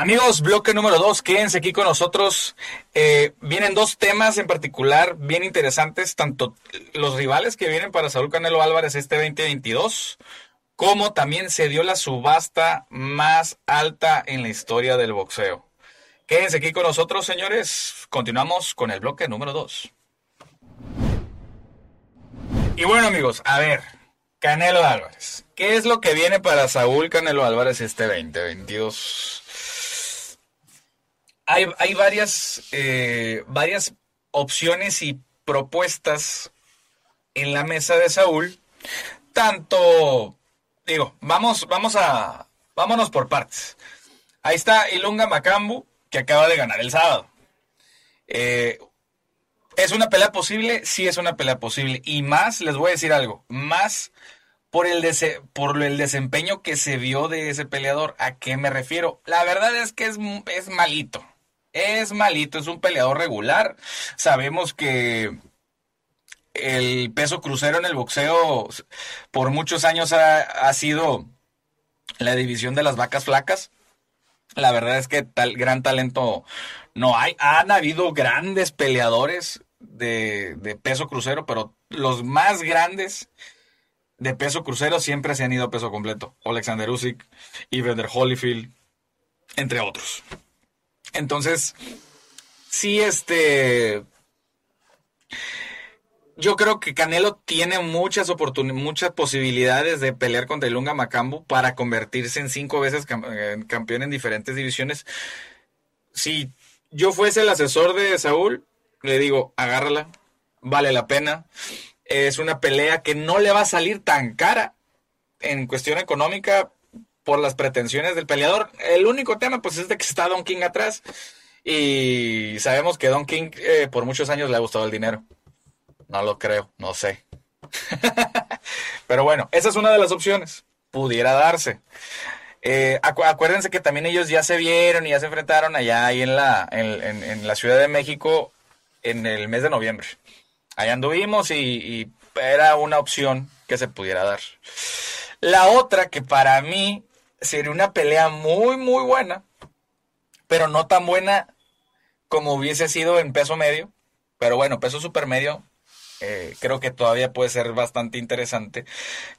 Amigos, bloque número dos, quédense aquí con nosotros. Eh, vienen dos temas en particular bien interesantes, tanto los rivales que vienen para Saúl Canelo Álvarez este 2022, como también se dio la subasta más alta en la historia del boxeo. Quédense aquí con nosotros, señores. Continuamos con el bloque número dos. Y bueno, amigos, a ver, Canelo Álvarez. ¿Qué es lo que viene para Saúl Canelo Álvarez este 2022? Hay, varias, eh, varias opciones y propuestas en la mesa de Saúl. Tanto, digo, vamos, vamos a, vámonos por partes. Ahí está Ilunga Macambu, que acaba de ganar el sábado. Eh, ¿Es una pelea posible? Sí, es una pelea posible. Y más, les voy a decir algo, más por el, por el desempeño que se vio de ese peleador. ¿A qué me refiero? La verdad es que es malito es malito, es un peleador regular. Sabemos que el peso crucero en el boxeo por muchos años ha, sido la división de las vacas flacas. La verdad es que tal gran talento no hay. Han habido grandes peleadores de, peso crucero, pero los más grandes de peso crucero siempre se han ido a peso completo. Alexander Usyk, Evander Holyfield, entre otros. Entonces, sí, este. Yo creo que Canelo tiene muchas oportunidades, muchas posibilidades de pelear contra Ilunga Macambu para convertirse en cinco veces campeón en diferentes divisiones. Si yo fuese el asesor de Saúl, le digo, agárrala, vale la pena. Es una pelea que no le va a salir tan cara en cuestión económica por las pretensiones del peleador. El único tema, pues, es de que está Don King atrás. Y sabemos que Don King eh, por muchos años le ha gustado el dinero. No lo creo, no sé. Pero bueno, esa es una de las opciones. Pudiera darse. Eh, acuérdense que también ellos ya se vieron y ya se enfrentaron allá ahí en la, en, la Ciudad de México en el mes de noviembre. Allá anduvimos y era una opción que se pudiera dar. La otra que para mí sería una pelea muy, muy buena, pero no tan buena como hubiese sido en peso medio. Pero bueno, peso supermedio eh, creo que todavía puede ser bastante interesante,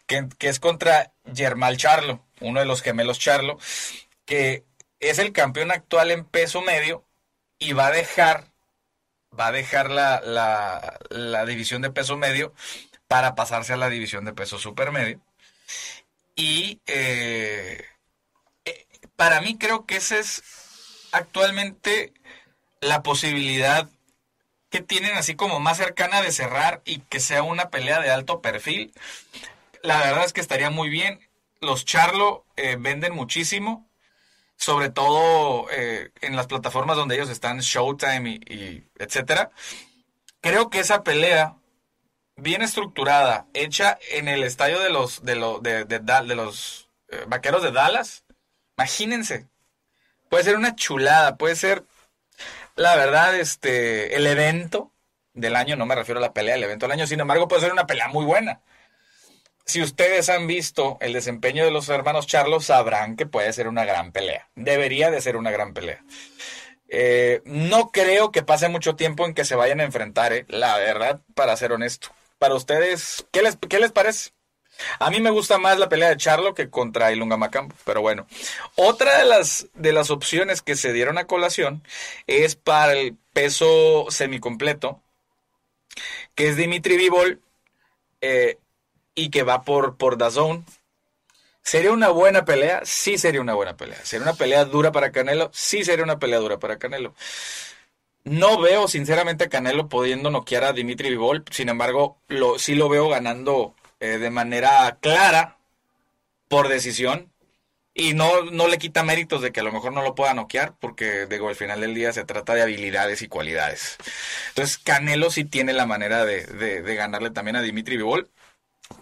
que, es contra Germán Charlo, uno de los gemelos Charlo, que es el campeón actual en peso medio y va a dejar, va a dejar la, la división de peso medio para pasarse a la división de peso supermedio. Y eh, para mí creo que esa es actualmente la posibilidad que tienen así como más cercana de cerrar y que sea una pelea de alto perfil. La verdad es que estaría muy bien. Los Charlo eh, venden muchísimo, sobre todo en las plataformas donde ellos están, Showtime y, etcétera. Creo que esa pelea bien estructurada, hecha en el estadio de los, de, de, los eh, vaqueros de Dallas, imagínense. Puede ser una chulada, puede ser, la verdad, este, el evento del año, no me refiero a la pelea, el evento del año, sin embargo, puede ser una pelea muy buena. Si ustedes han visto el desempeño de los hermanos Charlos, sabrán que puede ser una gran pelea. Debería de ser una gran pelea. Eh, no creo que pase mucho tiempo en que se vayan a enfrentar, eh, la verdad, para ser honesto para ustedes, ¿qué les, qué les parece? A mí me gusta más la pelea de Charlo que contra Ilunga Macambo, pero bueno. Otra de las, de las opciones que se dieron a colación es para el peso semicompleto, que es Dimitri Vivol eh, y que va por, por Dazón. ¿Sería una buena pelea? Sí sería una buena pelea. ¿Sería una pelea dura para Canelo? Sí sería una pelea dura para Canelo. No veo sinceramente a Canelo pudiendo noquear a Dimitri Vivol, sin embargo, lo, sí lo veo ganando eh, de manera clara, por decisión, y no, no le quita méritos de que a lo mejor no lo pueda noquear, porque digo, al final del día se trata de habilidades y cualidades. Entonces, Canelo sí tiene la manera de, de, ganarle también a Dimitri Vivol,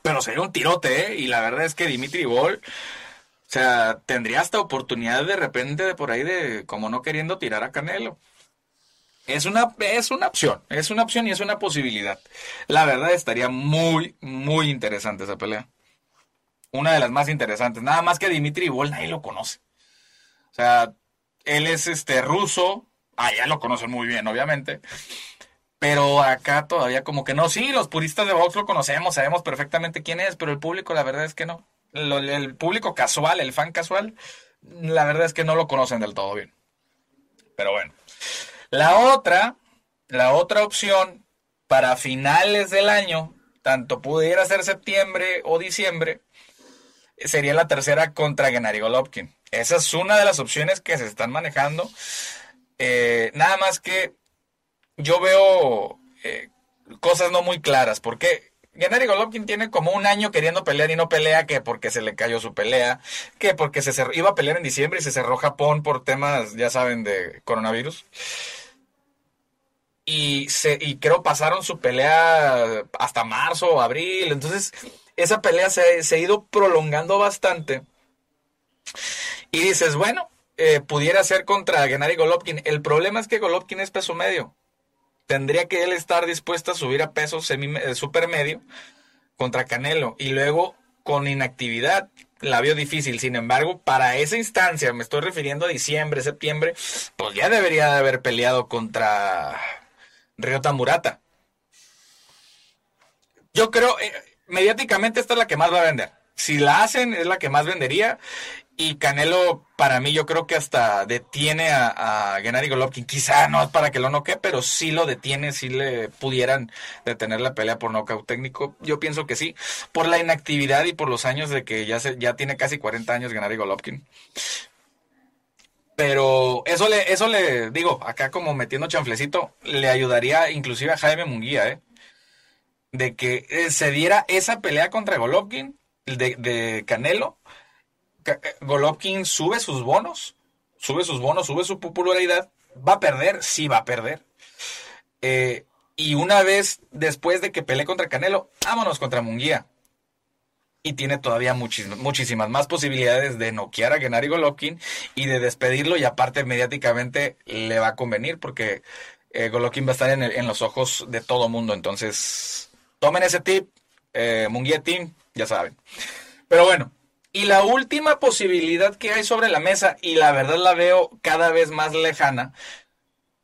pero sería un tirote, ¿eh? Y la verdad es que Dimitri Vivol, o sea, tendría hasta oportunidad de repente de por ahí de como no queriendo tirar a Canelo. Es una, es una opción, es una opción y es una posibilidad. La verdad estaría muy, muy interesante esa pelea. Una de las más interesantes. Nada más que Dimitri Bol nadie lo conoce. O sea, Él es este ruso. Ah, ya lo conocen muy bien, obviamente. Pero acá todavía como que no. Sí, los puristas de box lo conocemos, sabemos perfectamente quién es, pero el público la verdad es que no. el público casual, el fan casual, la verdad es que no lo conocen del todo bien. Pero bueno. La otra, la otra opción para finales del año, tanto pudiera ser septiembre o diciembre, sería la tercera contra Gennady Golovkin. Esa es una de las opciones que se están manejando. Eh, nada más que yo veo eh, cosas no muy claras, porque Gennady Golovkin tiene como un año queriendo pelear y no pelea, que porque se le cayó su pelea, que porque se iba a pelear en diciembre y se cerró Japón por temas, ya saben, de coronavirus. Y, se, y creo pasaron su pelea hasta marzo o abril. Entonces, esa pelea se, ha ido prolongando bastante. Y dices, bueno, eh, pudiera ser contra Gennady Golovkin. El problema es que Golovkin es peso medio. Tendría que él estar dispuesto a subir a peso semi, eh, super medio contra Canelo. Y luego, con inactividad, la vio difícil. Sin embargo, para esa instancia, me estoy refiriendo a diciembre, septiembre, pues ya debería de haber peleado contra Ryota Murata. Yo creo, eh, mediáticamente esta es la que más va a vender. Si la hacen, es la que más vendería. Y Canelo, para mí, yo creo que hasta detiene a, a Gennady Golovkin. Quizá no es para que lo noquee, pero sí lo detiene, si le pudieran detener la pelea por nocaut técnico. Yo pienso que sí, por la inactividad y por los años de que ya, se, ya tiene casi 40 años Gennady Golovkin. Pero eso le, eso le digo, acá como metiendo chanflecito, le ayudaría inclusive a Jaime Munguía, ¿eh? De que eh, se diera esa pelea contra Golovkin, de, de Canelo. Eh, Golovkin sube sus bonos, sube sus bonos, sube su popularidad. ¿Va a perder? Sí, va a perder. Eh, y una vez después de que pelee contra Canelo, vámonos contra Munguía y tiene todavía muchísimas más posibilidades de noquear a Gennady Golovkin y de despedirlo y aparte mediáticamente le va a convenir porque eh, Golovkin va a estar en, los ojos de todo mundo. Entonces, tomen ese tip, eh, ya saben. Pero bueno, y la última posibilidad que hay sobre la mesa, y la verdad la veo cada vez más lejana,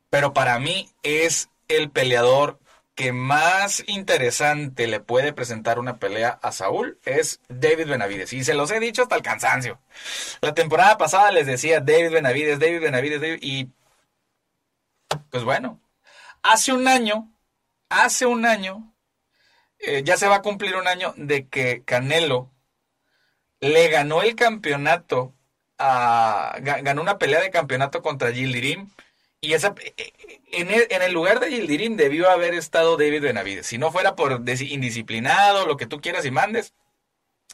pero para mí es el peleador que más interesante le puede presentar una pelea a Saúl es David Benavides. Y se los he dicho hasta el cansancio. La temporada pasada les decía David Benavides, David Benavides, David, y pues bueno, hace un año, hace un año, eh, ya se va a cumplir un año de que Canelo le ganó el campeonato, a, ganó una pelea de campeonato contra Gildirim y esa, eh, eh, en el, lugar de Yildirim debió haber estado David Benavides. Si no fuera por indisciplinado, lo que tú quieras y mandes.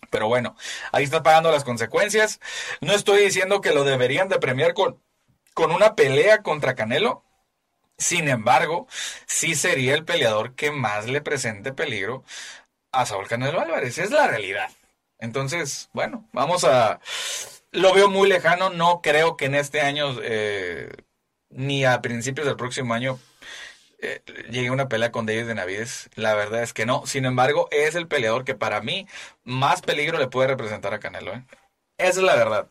Pero bueno, ahí está pagando las consecuencias. No estoy diciendo que lo deberían de premiar con, con una pelea contra Canelo. Sin embargo, sí sería el peleador que más le presente peligro a Saúl Canelo Álvarez. Es la realidad. Entonces, bueno, vamos a... Lo veo muy lejano. No creo que en este año... Eh, ni a principios del próximo año eh, llegue una pelea con David Benavides. La verdad es que no. Sin embargo, es el peleador que para mí más peligro le puede representar a Canelo. ¿eh? Esa es la verdad.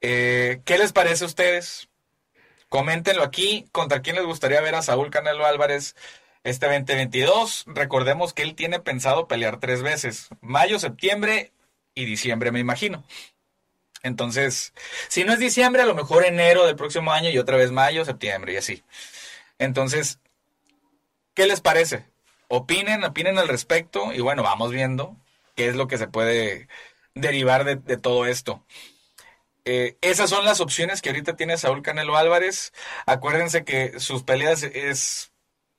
Eh, ¿Qué les parece a ustedes? Coméntenlo aquí. ¿Contra quién les gustaría ver a Saúl Canelo Álvarez este 2022? Recordemos que él tiene pensado pelear tres veces. Mayo, septiembre y diciembre, me imagino. Entonces, si no es diciembre, a lo mejor enero del próximo año y otra vez mayo, septiembre y así. Entonces, ¿qué les parece? Opinen, opinen al respecto y bueno, vamos viendo qué es lo que se puede derivar de, todo esto. Eh, esas son las opciones que ahorita tiene Saúl Canelo Álvarez. Acuérdense que sus peleas es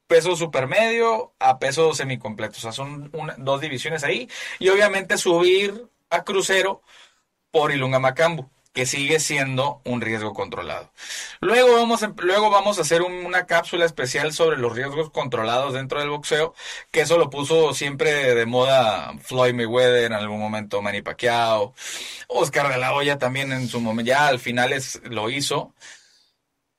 peso supermedio a peso semicompleto. O sea, son dos divisiones ahí. Y obviamente subir a crucero por Ilunga Macambu, que sigue siendo un riesgo controlado. Luego vamos, a, luego vamos a hacer una cápsula especial sobre los riesgos controlados dentro del boxeo, que eso lo puso siempre de moda Floyd Mayweather, en algún momento Manny Pacquiao, Oscar de la Hoya también en su momento, ya al final es, lo hizo,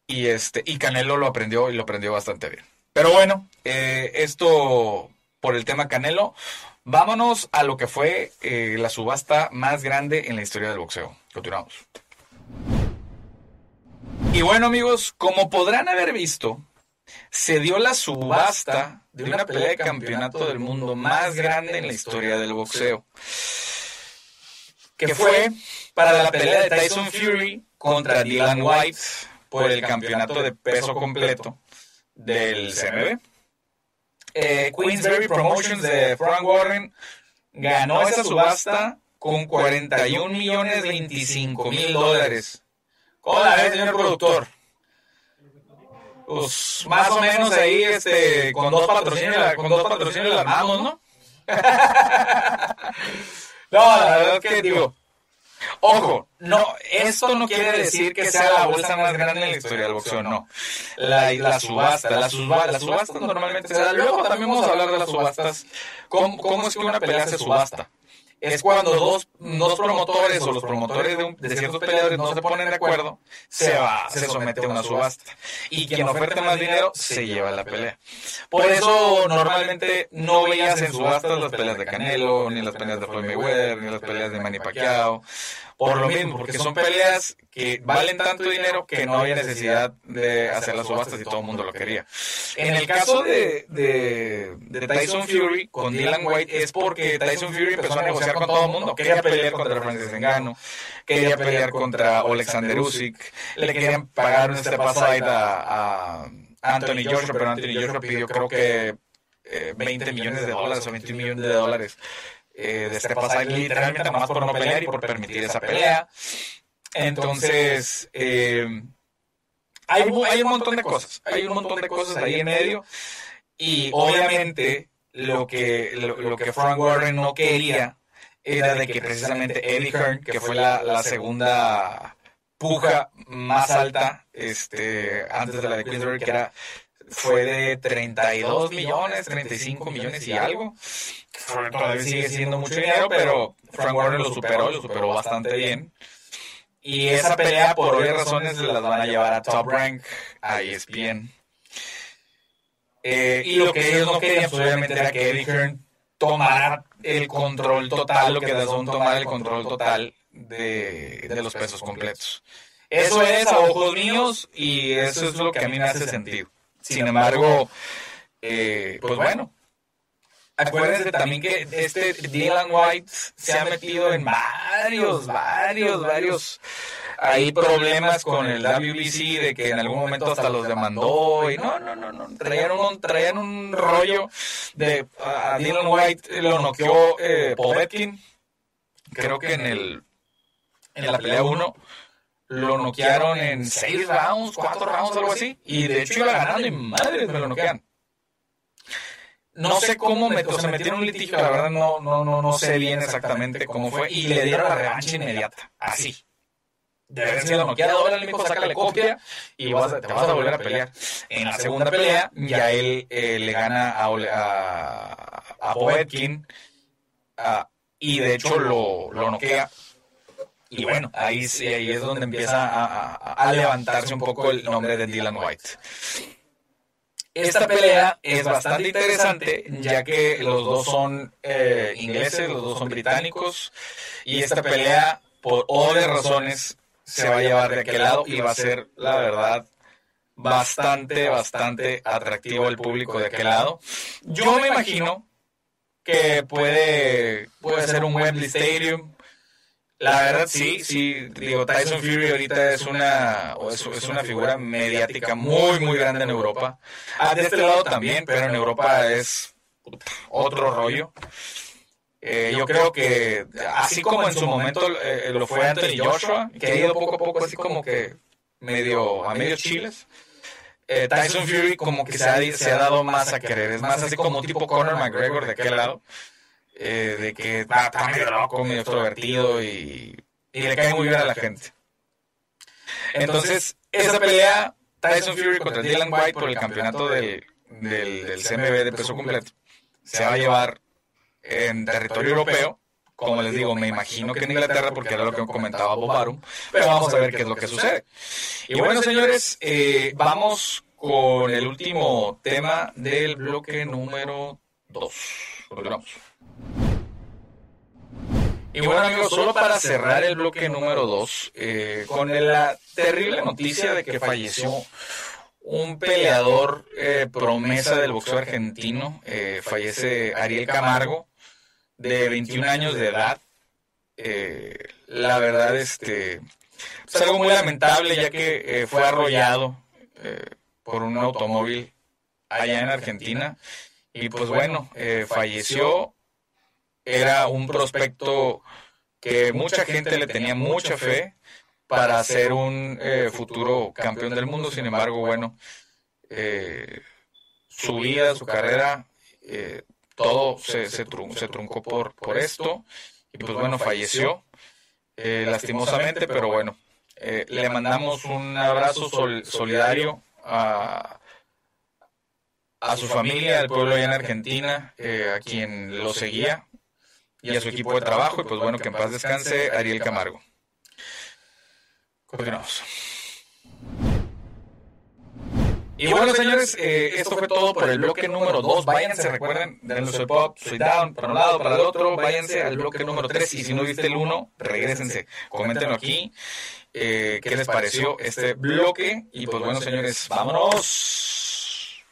y, este, y Canelo lo aprendió y lo aprendió bastante bien. Pero bueno, eh, esto por el tema Canelo. Vámonos a lo que fue eh, la subasta más grande en la historia del boxeo. Continuamos. Y bueno amigos, como podrán haber visto, se dio la subasta de una pelea de campeonato del mundo más grande en la historia del boxeo. Que fue para la pelea de Tyson Fury contra Dylan White por el campeonato de peso completo del CMB. Eh, Queensberry Promotions de Frank Warren ganó esa subasta con 41 millones 25 mil dólares. ¿Cómo la ves, señor productor? Pues más o menos ahí, este, con dos patrocinios, con dos patrocinios la armamos, ¿no? no, la verdad es que digo, Ojo, no, esto no quiere decir que sea la bolsa más grande en la historia del boxeo, no. La, la subasta, la, subasta, la subasta normalmente se da. Luego también vamos a hablar de las subastas. ¿Cómo, es que una pelea se subasta? es cuando dos, promotores o los promotores de, ciertos peleadores no se ponen de acuerdo, se va, se somete a una subasta. Y quien ofrece más dinero se lleva la pelea. Por eso normalmente no veías en subastas las peleas de Canelo, ni las peleas de Floyd Mayweather, ni las peleas de Manny Pacquiao. Por lo mismo, porque son peleas que valen tanto dinero que no había necesidad de hacer las subastas y todo el mundo lo quería. En el caso de, de, de Tyson Fury con Dylan White es porque Tyson Fury empezó a negociar con todo el mundo. Quería pelear contra Francis Engano, quería pelear contra Alexander Usyk, le querían pagar un step aside a, Anthony Joshua, pero Anthony Joshua pidió creo que 20 eh, millones de dólares o 21 millones de dólares eh, de step aside literalmente más por no pelear y por permitir esa pelea. Entonces, eh, hay, hay un montón de cosas, hay un montón de cosas ahí en medio y obviamente lo que, lo que Frank Warren no quería era de que precisamente Eddie Hearn, que fue la, segunda puja más alta este, antes de la de Queensbury, que era, fue de 32 millones, 35 millones y algo. Todavía sigue siendo mucho dinero, pero Frank Warren lo superó, lo superó bastante bien. Y esa pelea, por obvias razones, las van a llevar a Top Rank, a ESPN. Eh, y lo que ellos no querían, pues, obviamente, era que Eddie Hearn tomar el control total, lo que da son tomar el control total de, de los pesos completos. Eso es a ojos míos y eso es lo que a mí me hace sentido. Sin embargo, eh, pues bueno, acuérdense también que este Dylan White se ha metido en varios, varios, varios hay problemas con el WBC de que en algún momento hasta los demandó y no, no, no, no, traían un, traían un rollo de a Dylan White lo noqueó eh, Povetkin, creo que en el en la pelea 1 lo noquearon en 6 rounds, 4 rounds, algo así, y de hecho iba ganando y madre me lo noquean. No sé cómo me, o sea, metieron un litigio, la verdad no, no, no, no sé bien exactamente cómo fue, y le dieron la revancha inmediata, así. De haber sido noqueado, ahora el saca saca copia y vas te vas a volver a pelear. En la segunda pelea, ya él eh, le gana a, a, a Poetkin. Y de hecho lo, lo noquea. Y bueno, ahí, sí, ahí es donde empieza a, a, levantarse un poco el nombre de Dylan White. Esta pelea es bastante interesante, ya que los dos son eh, ingleses, los dos son británicos, y esta pelea, por obvias razones, se va a llevar de aquel lado y va a ser, la verdad, bastante, bastante atractivo el público de aquel lado. Yo me imagino que puede, puede ser un Wembley Stadium. La verdad, sí, sí, digo, Tyson Fury ahorita es una, es, es una figura mediática muy, muy grande en Europa. Ah, de este lado también, pero en Europa es otro rollo. Eh, yo creo que así como en su momento eh, lo fue Anthony Joshua, que ha ido poco a poco así como que medio a medio chiles, eh, Tyson Fury como que se ha, se ha, dado más a querer, es más así como tipo Conor McGregor de aquel lado, de que está, medio loco, medio extrovertido y, y le cae muy bien a la gente. Entonces, esa pelea, Tyson Fury contra Dylan White por el campeonato del, del, CMB de peso completo, se va a llevar en territorio europeo. Como les digo, me imagino que en Inglaterra, porque era lo que comentaba Bob Barum, pero vamos a ver qué es lo que sucede. Y bueno, señores, eh, vamos con el último tema del bloque número 2. Y bueno amigos, solo para cerrar el bloque número 2, eh, con la terrible noticia de que falleció un peleador eh, promesa del boxeo argentino, eh, fallece Ariel Camargo, de 21 años de edad. la verdad, este, es algo muy lamentable ya que fue arrollado por un automóvil allá en Argentina. Y pues bueno, falleció era un prospecto que mucha gente le tenía mucha fe para ser un eh, futuro campeón del mundo. Sin embargo, bueno, eh, su vida, su carrera, eh, todo se, se, truncó por, por esto. Y pues bueno, falleció lastimosamente, pero bueno, le mandamos un abrazo solidario a, a su familia, al pueblo allá en Argentina, a quien lo seguía y a su equipo de trabajo. Y pues bueno, que en paz descanse Ariel Camargo. Continuamos. Y bueno, señores, eh, esto fue todo por el bloque número 2. Váyanse, recuerden, denle el pop, soy down, para un lado, para el otro. Váyanse al bloque número 3. Y si no viste el 1, regresense. Coméntenlo aquí. Eh, ¿Qué les pareció este bloque? Y pues bueno, señores, vámonos.